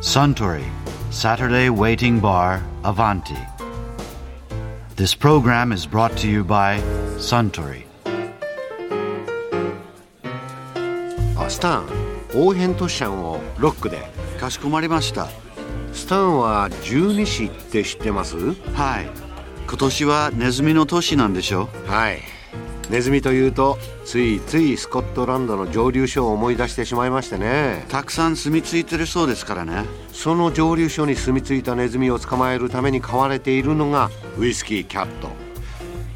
Suntory Saturday Waiting Bar Avanti. This program is brought to you by Suntory. あスタン応変トシャンをロックでかしこまりました。スタンは十二支って知ってますはい。今年はネズミの年なんでしょはいネズミというとついついスコットランドの蒸留所を思い出してしまいましてねたくさん住み着いてるそうですからね。その蒸留所に住み着いたネズミを捕まえるために飼われているのがウイスキーキャット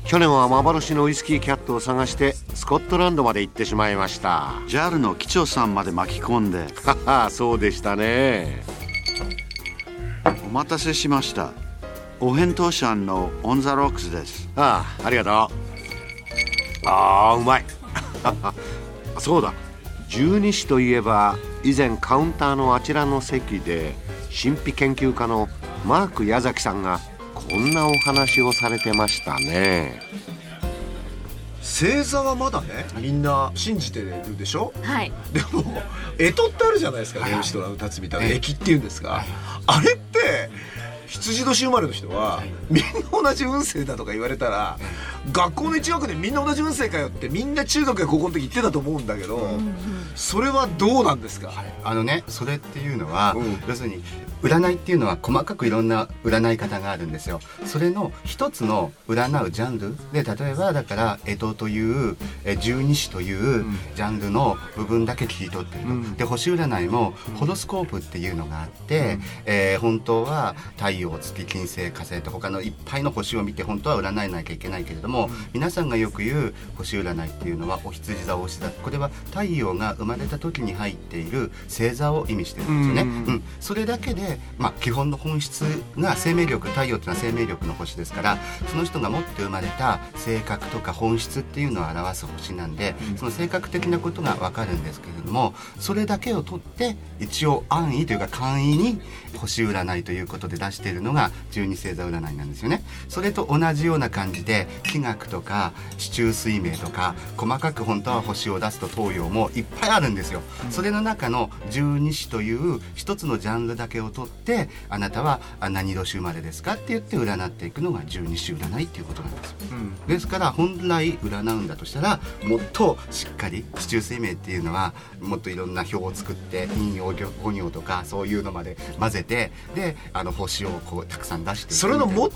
去年は幻のウイスキーキャットを探してスコットランドまで行ってしまいました JAL の機長さんまで巻き込んで そうでしたねお待たせしました。お遍当社のオンザロックスです。ああありがとうああうまい。そうだ。十二支といえば以前カウンターのあちらの席で神秘研究家のマーク矢崎さんがこんなお話をされてましたね。星座はまだねみんな信じてるでしょ？はい。でも干支ってあるじゃないですか年始とらうたつみたいな暦っていうんですかあれって羊年生まれの人はみんな同じ運勢だとか言われたら学校の一学年みんな同じ運勢かよってみんな中学や高校の時言ってたと思うんだけどそれはどうなんですか？あのねそれっていうのは、うん。要するに占いっていうのは細かくいろんな占い方があるんですよ。それの一つの占うジャンルで例えばだから干支というえ十二支というジャンルの部分だけ切り取ってると、うん。で星占いもホロスコープっていうのがあって、えー本当は太陽月金星火星と他のいっぱいの星を見て本当は占えなきゃいけないけれども、皆さんがよく言う星占いっていうのはお羊座お牛座。これは太陽が生まれた時に入っている星座を意味してるんですよね。うんうんそれだけで、まあ、基本の本質が生命力太陽っていうのは生命力の星ですからその人が持って生まれた性格とか本質っていうのを表す星なんで、その性格的なことが分かるんですけれどもそれだけを取って一応安易というか簡易に星占いということで出しているのが十二星座占いなんですよね。それと同じような感じで気学とか地中水明とか細かく本当は星を出すと東洋もいっぱいあるんですよ。それの中の十二支という一つのジャンルだけを取ってあなたはあ何年生まれですかって言って占っていくのが十二支占いっていうことなんですよ。ですから本来占うんだとしたらもっとしっかり地中水明っていうのはもっといろんな表を作って陰陽五行とかそういうのまで混ぜてであの星をこうたくさん出してそれの最も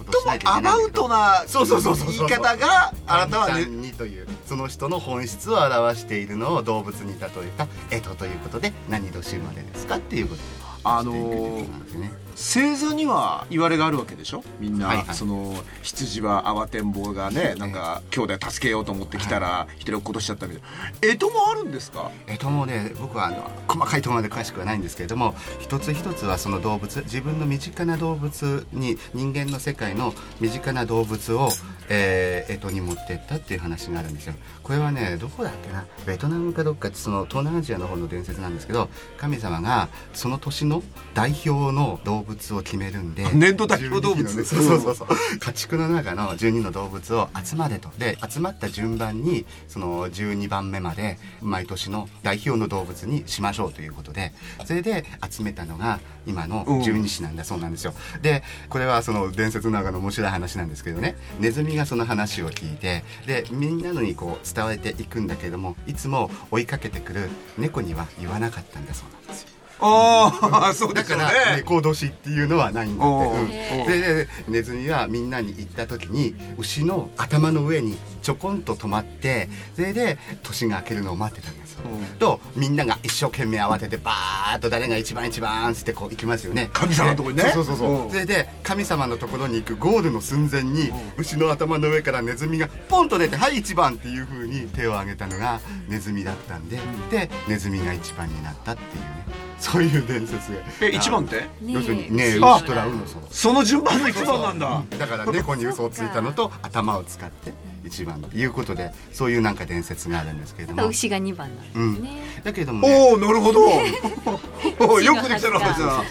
アバウトなそうそうそうそうそう言い方があなたはねにというその人の本質を表しているのを動物に例えた干支ということで何年生まれですかっていうことです。あのしていくということなんですよね。星座には言われがあるわけでしょ？みんな、はいはい。その羊は慌てんぼうがねなんか兄弟助けようと思ってきたら一人落っことしちゃったみたいな。干支もあるんですか？えともね僕はあの細かいところまで詳しくはないんですけれども一つ一つはその動物自分の身近な動物に人間の世界の身近な動物を、えー、干支に持ってったっていう話があるんですよ。これはねどこだっけな？ベトナムかどっかその東南アジアの方の伝説なんですけど神様がその年の代表の動物を決めるんで年度代表動物？12そうそうそうそう。家畜の中の12の動物を集まれと。で集まった順番にその12番目まで毎年の代表の動物にしましょうということで。それで集めたのが今の十二支なんだ。そうなんですよ。でこれはその伝説の中の面白い話なんですけどね。ネズミがその話を聞いてでみんなのにこう伝われていくんだけれどもいつも追いかけてくる猫には言わなかったんだそうなんですよああそうだからね猫年っていうのはないんだおって、ででネズミはみんなに行った時に牛の頭の上にちょこんと止まってそれで年が明けるのを待ってたんですよ、とみんなが一生懸命慌ててバーッと誰が一番一番つってこう行きますよね。神様のとこにね。でそうそうそう。それで神様のところに行くゴールの寸前に牛の頭の上からネズミがポンと出て「はい一番」っていう風に手を挙げたのがネズミだったんででネズミが一番になったっていうねそういう伝説が。え一番って？要するにねあ牛とラウのそうその順番の一番なんだ。だから猫に嘘をついたのと頭を使って一番ということでそういうなんか伝説があるんですけれども、牛が二番なんですうん。ね、、だけれども、ね、おおなるほど。よくできたな牛の私は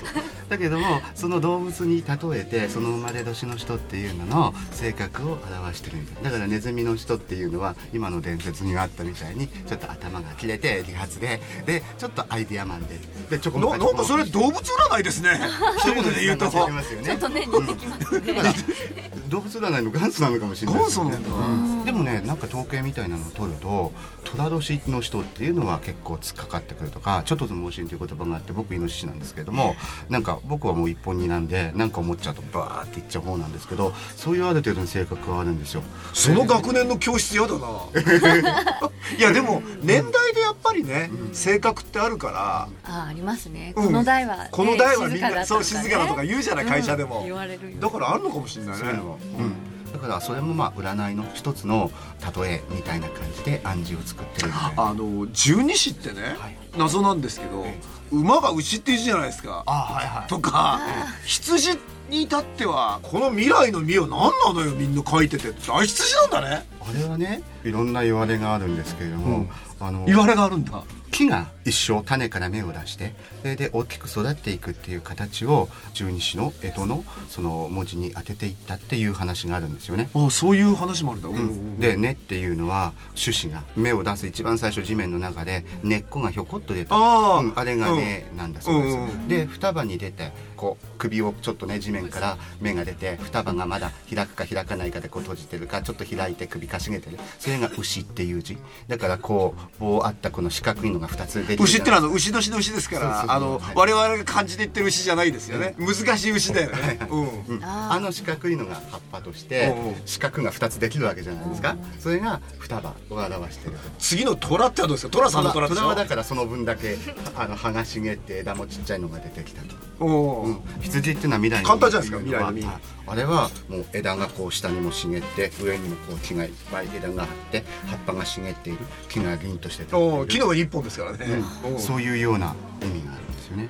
だけどもその動物に例えてその生まれ年の人っていうのの性格を表してるみたいだからネズミの人っていうのは今の伝説にあったみたいにちょっと頭が切れて理髪ででちょっとアイディアマンででチョコななんかそれ動物占いですね。一言で言うと。ありますよねちょっとね似てきますね。動物占いの元祖なのかもしれない。ですね元祖うんでもねなんか統計みたいなのを取ると寅年の人っていうのは結構突っかかってくるとかちょっとずつ盲信という言葉があって僕イノシシなんですけれどもなんか僕はもう一本二なんでなんか思っちゃうとバーっていっちゃう方なんですけどそういうある程度の性格があるんですよ。その学年の教室嫌だな。いやでも年代でやっぱりね、性格ってあるからあありますね。うん。この代はねこの代はみんなそう静かだとか言うじゃない会社でも。うん。言われるよだからあるのかもしれないね。だからそれもまあ占いの一つの例えみたいな感じで暗示を作ってるあの十二支ってね、謎なんですけど馬が牛っていう字じゃないですか。あはいはい。とか羊に至ってはこの未来の実は何なのよみんな書いてて。大羊なんだね。あれはねいろんな言われがあるんですけれども、うん。あの言われがあるんだ。木が一生種から芽を出してそれで大きく育っていくっていう形を十二支の江戸のその文字に当てていったっていう話があるんですよね。あそういう話もあるんだ、うん、で根っていうのは種子が芽を出す一番最初地面の中で根っこがひょこっと出た。あー。うんあれが根なんだそうです、うんうんで双葉に出てこう首をちょっとね地面から芽が出て双葉がまだ開くか開かないかでこう閉じてるかちょっと開いて首かしげてる。それが牛っていう字。だからこう棒あったこの四角いのが2つ出牛ってのはあの牛年の牛ですからあの、はい我々が漢字で言ってる牛じゃないですよね、難しい牛だよね、あの四角いのが葉っぱとして四角が2つできるわけじゃないですか。それが双葉を表してる。と次の虎ってはどうですか？虎さんの虎虎はだからその分だけあの葉が茂って枝もちっちゃいのが出てきたと、おー。うん、羊っていうのは未来の簡単じゃないですか？未来のああれはもう枝がこう下にも茂って上にもこう木がいっぱい枝があって葉っぱが茂っている木が凛としてておー昨日が一本ですからね、うん。そういうような意味がある。んですよね。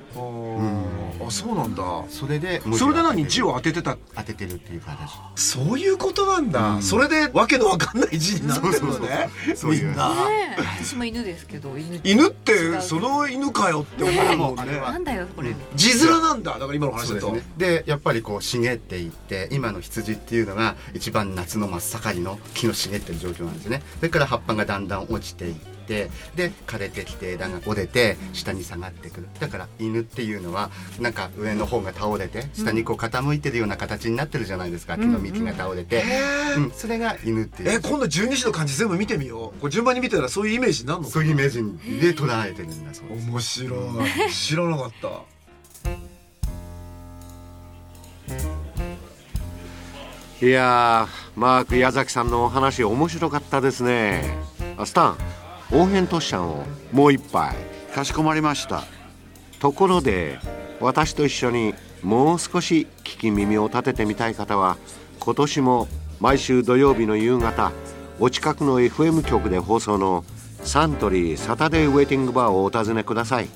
あそうなんだ。それでそれで何？字を当ててた？当ててるっていう形。そういうことなんだ、うん。それでわけのわかんない字になってるのね。そういう。みんな。私も犬ですけど犬。犬ってその犬かよって思うもんね。なんだよこれ。字面なんだ。だから今の話だと。そうですね。でやっぱりこう茂っていって今の羊っていうのが一番夏の真っ盛りの木の茂ってる状況なんですね。それから葉っぱがだんだん落ちていってで枯れてきて枝が折れて下に下がってくる。だから犬っていうのはなんか上の方が倒れて下にこう傾いてるような形になってるじゃないですか。木の幹が倒れて、うん。それが犬っていう。え今度十二支の漢字全部見てみよう。こう順番に見てたらそういうイメージになるのかそういうイメージで捉えてるんだそうです。面白い。知らなかった。いやーマーク矢崎さんのお話面白かったですね。あスタン応変トシちゃんをもう一杯かしこまりました。ところで私と一緒にもう少し聞き耳を立ててみたい方は今年も毎週土曜日の夕方お近くの FM 局で放送のサントリーサタデーウェイティングバーをお尋ねください。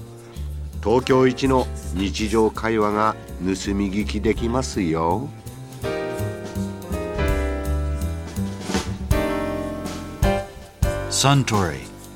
東京一の日常会話が盗み聞きできますよ。Suntory,